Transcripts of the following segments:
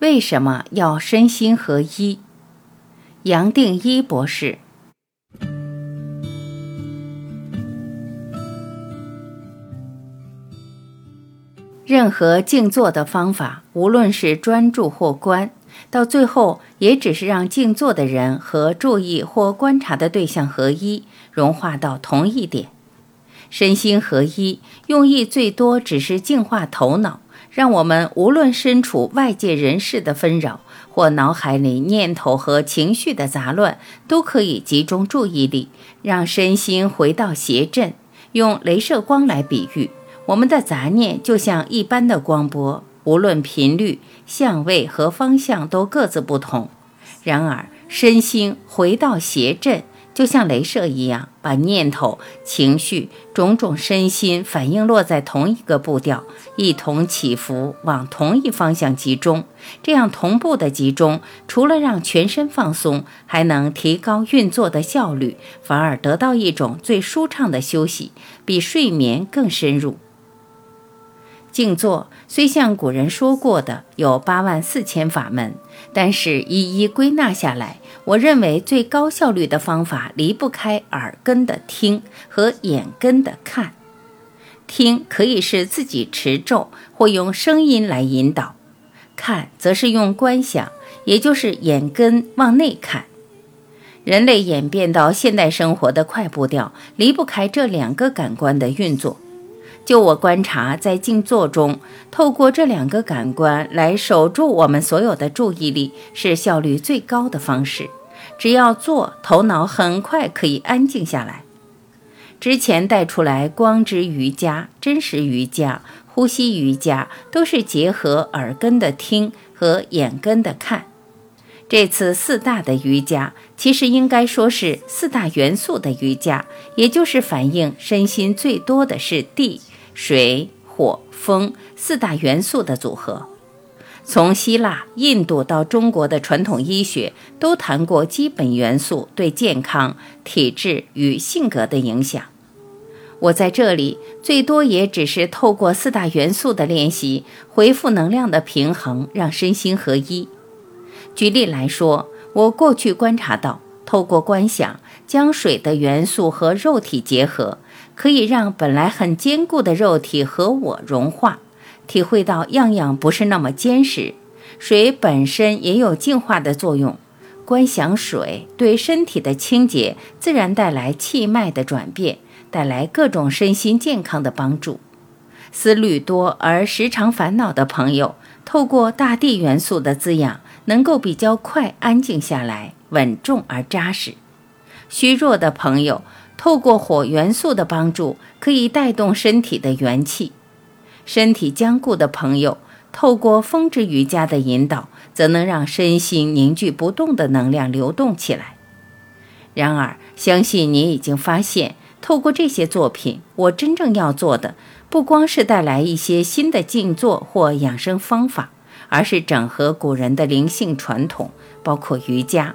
为什么要身心合一？杨定一博士。任何静坐的方法，无论是专注或观，到最后也只是让静坐的人和注意或观察的对象合一，融化到同一点。身心合一，用意最多只是净化头脑，让我们无论身处外界人事的纷扰，或脑海里念头和情绪的杂乱，都可以集中注意力，让身心回到谐振。用镭射光来比喻，我们的杂念就像一般的光波，无论频率、相位和方向都各自不同。然而，身心回到谐振。就像镭射一样，把念头、情绪、种种身心反应落在同一个步调，一同起伏，往同一方向集中。这样同步的集中，除了让全身放松，还能提高运作的效率，反而得到一种最舒畅的休息，比睡眠更深入。静坐虽像古人说过的有八万四千法门，但是一一归纳下来，我认为最高效率的方法离不开耳根的听和眼根的看。听可以是自己持咒或用声音来引导，看则是用观想，也就是眼根往内看。人类演变到现代生活的快步调，离不开这两个感官的运作。就我观察，在静坐中，透过这两个感官来守住我们所有的注意力，是效率最高的方式。只要做，头脑很快可以安静下来。之前带出来光之瑜伽、真实瑜伽、呼吸瑜伽，都是结合耳根的听和眼根的看。这次四大的瑜伽，其实应该说是四大元素的瑜伽，也就是反映身心最多的是地。水、火、风四大元素的组合，从希腊、印度到中国的传统医学都谈过基本元素对健康、体质与性格的影响。我在这里最多也只是透过四大元素的练习，恢复能量的平衡，让身心合一。举例来说，我过去观察到，透过观想，将水的元素和肉体结合。可以让本来很坚固的肉体和我融化，体会到样样不是那么坚实。水本身也有净化的作用，观想水对身体的清洁，自然带来气脉的转变，带来各种身心健康的帮助。思虑多而时常烦恼的朋友，透过大地元素的滋养，能够比较快安静下来，稳重而扎实。虚弱的朋友。透过火元素的帮助，可以带动身体的元气；身体坚固的朋友，透过风之瑜伽的引导，则能让身心凝聚不动的能量流动起来。然而，相信你已经发现，透过这些作品，我真正要做的，不光是带来一些新的静坐或养生方法，而是整合古人的灵性传统，包括瑜伽。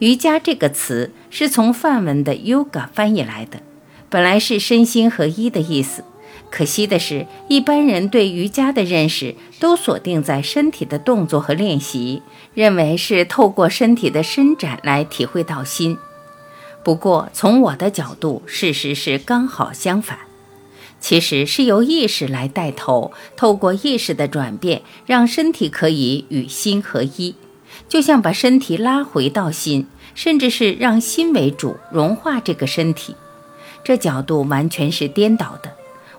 瑜伽这个词是从梵文的 yoga 翻译来的，本来是身心合一的意思。可惜的是，一般人对瑜伽的认识都锁定在身体的动作和练习，认为是透过身体的伸展来体会到心。不过，从我的角度，事实是刚好相反，其实是由意识来带头，透过意识的转变，让身体可以与心合一。就像把身体拉回到心，甚至是让心为主融化这个身体，这角度完全是颠倒的。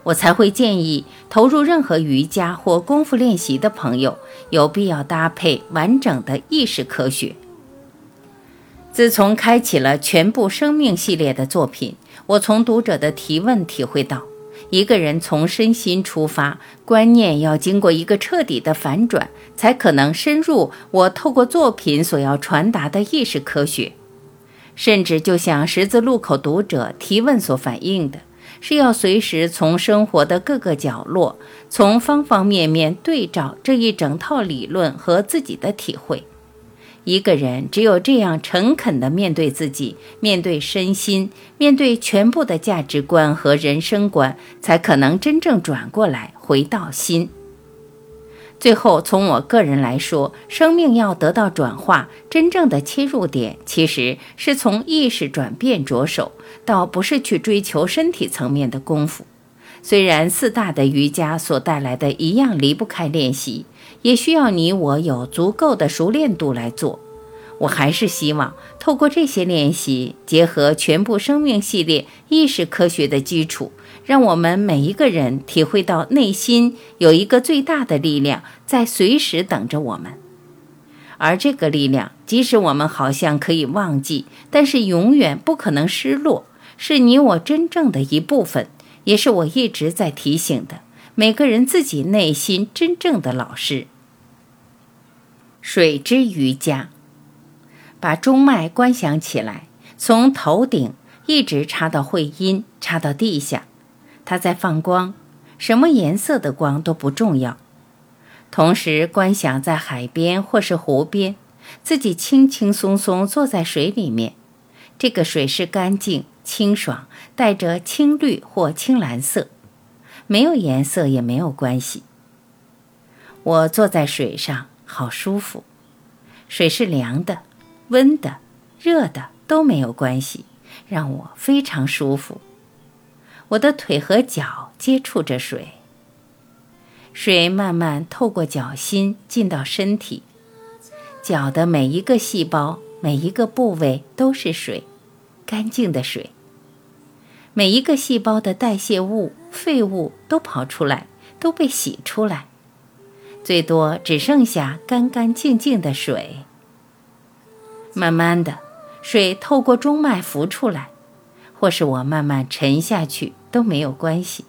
我才会建议投入任何瑜伽或功夫练习的朋友，有必要搭配完整的意识科学。自从开启了全部生命系列的作品，我从读者的提问体会到。一个人从身心出发，观念要经过一个彻底的反转，才可能深入我透过作品所要传达的意识科学。甚至就像十字路口读者提问所反映的，是要随时从生活的各个角落，从方方面面对照这一整套理论和自己的体会。一个人只有这样诚恳地面对自己，面对身心，面对全部的价值观和人生观，才可能真正转过来回到心。最后，从我个人来说，生命要得到转化，真正的切入点其实是从意识转变着手，倒不是去追求身体层面的功夫。虽然四大的瑜伽所带来的一样离不开练习，也需要你我有足够的熟练度来做。我还是希望透过这些练习，结合全部生命系列意识科学的基础。让我们每一个人体会到内心有一个最大的力量在随时等着我们，而这个力量，即使我们好像可以忘记，但是永远不可能失落，是你我真正的一部分，也是我一直在提醒的每个人自己内心真正的老师。水之瑜伽，把中脉观想起来，从头顶一直插到会阴，插到地下。它在放光，什么颜色的光都不重要。同时观想在海边或是湖边，自己轻轻松松坐在水里面，这个水是干净、清爽，带着青绿或青蓝色，没有颜色也没有关系。我坐在水上，好舒服。水是凉的、温的、热的都没有关系，让我非常舒服。我的腿和脚接触着水，水慢慢透过脚心进到身体，脚的每一个细胞、每一个部位都是水，干净的水。每一个细胞的代谢物、废物都跑出来，都被洗出来，最多只剩下干干净净的水。慢慢的，水透过中脉浮出来。或是我慢慢沉下去都没有关系。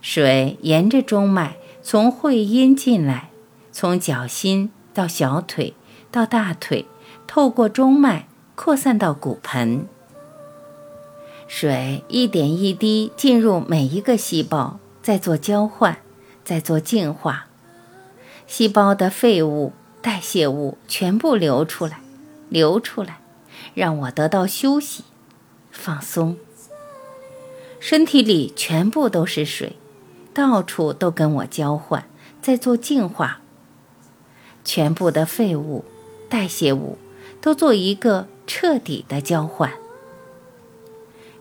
水沿着中脉从会阴进来，从脚心到小腿到大腿，透过中脉扩散到骨盆。水一点一滴进入每一个细胞，在做交换，在做净化。细胞的废物、代谢物全部流出来，流出来，让我得到休息。放松，身体里全部都是水，到处都跟我交换，在做净化。全部的废物、代谢物都做一个彻底的交换。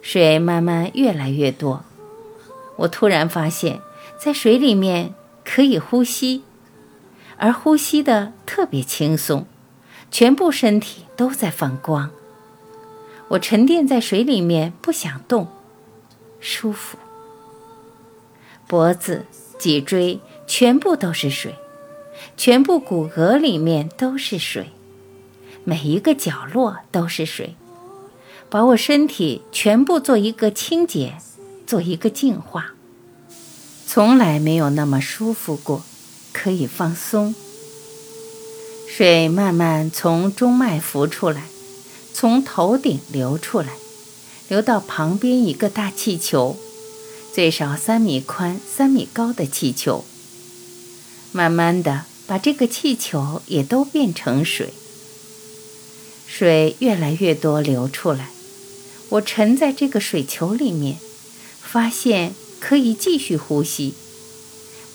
水慢慢越来越多，我突然发现，在水里面可以呼吸，而呼吸的特别轻松，全部身体都在放光。我沉淀在水里面，不想动，舒服。脖子、脊椎全部都是水，全部骨骼里面都是水，每一个角落都是水，把我身体全部做一个清洁，做一个净化。从来没有那么舒服过，可以放松。水慢慢从中脉浮出来。从头顶流出来，流到旁边一个大气球，最少三米宽、三米高的气球。慢慢的把这个气球也都变成水，水越来越多流出来。我沉在这个水球里面，发现可以继续呼吸，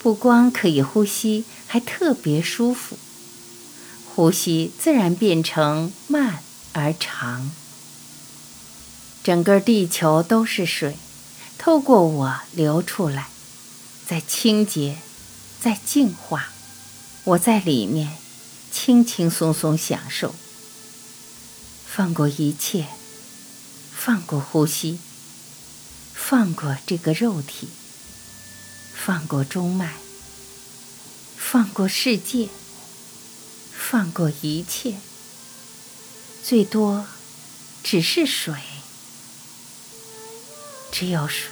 不光可以呼吸，还特别舒服。呼吸自然变成慢。而长，整个地球都是水，透过我流出来，在清洁，在净化。我在里面轻轻松松享受，放过一切，放过呼吸，放过这个肉体，放过中脉，放过世界，放过一切。最多只是水，只有水，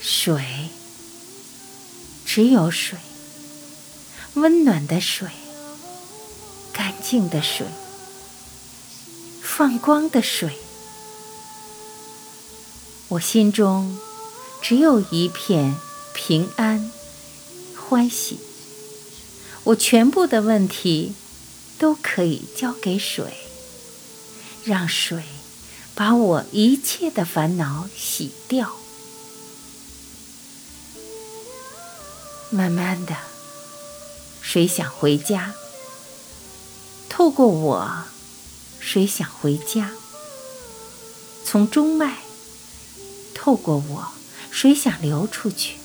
水，只有水，温暖的水，干净的水，放光的水。我心中只有一片平安、欢喜。我全部的问题。都可以交给水，让水把我一切的烦恼洗掉。慢慢的，谁想回家？透过我，谁想回家？从中脉，透过我，水想流出去？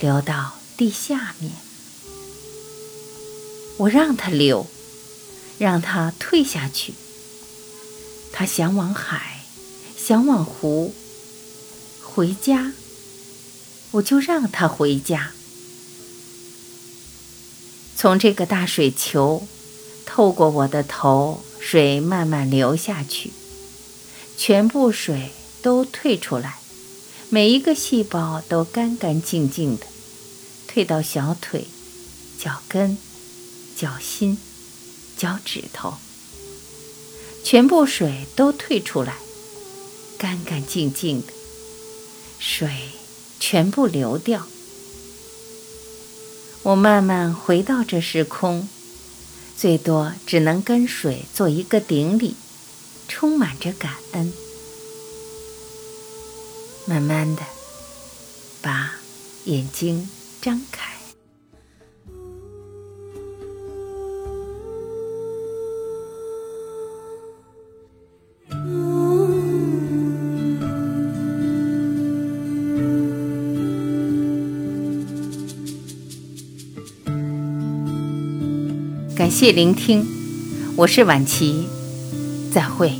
流到地下面，我让它流，让它退下去。他想往海，想往湖，回家，我就让他回家。从这个大水球，透过我的头，水慢慢流下去，全部水都退出来，每一个细胞都干干净净的，退到小腿、脚跟、脚心、脚趾头，全部水都退出来，干干净净的，水全部流掉。我慢慢回到这时空，最多只能跟水做一个顶礼，充满着感恩。慢慢的，把眼睛张开。感谢聆听，我是晚琪，再会。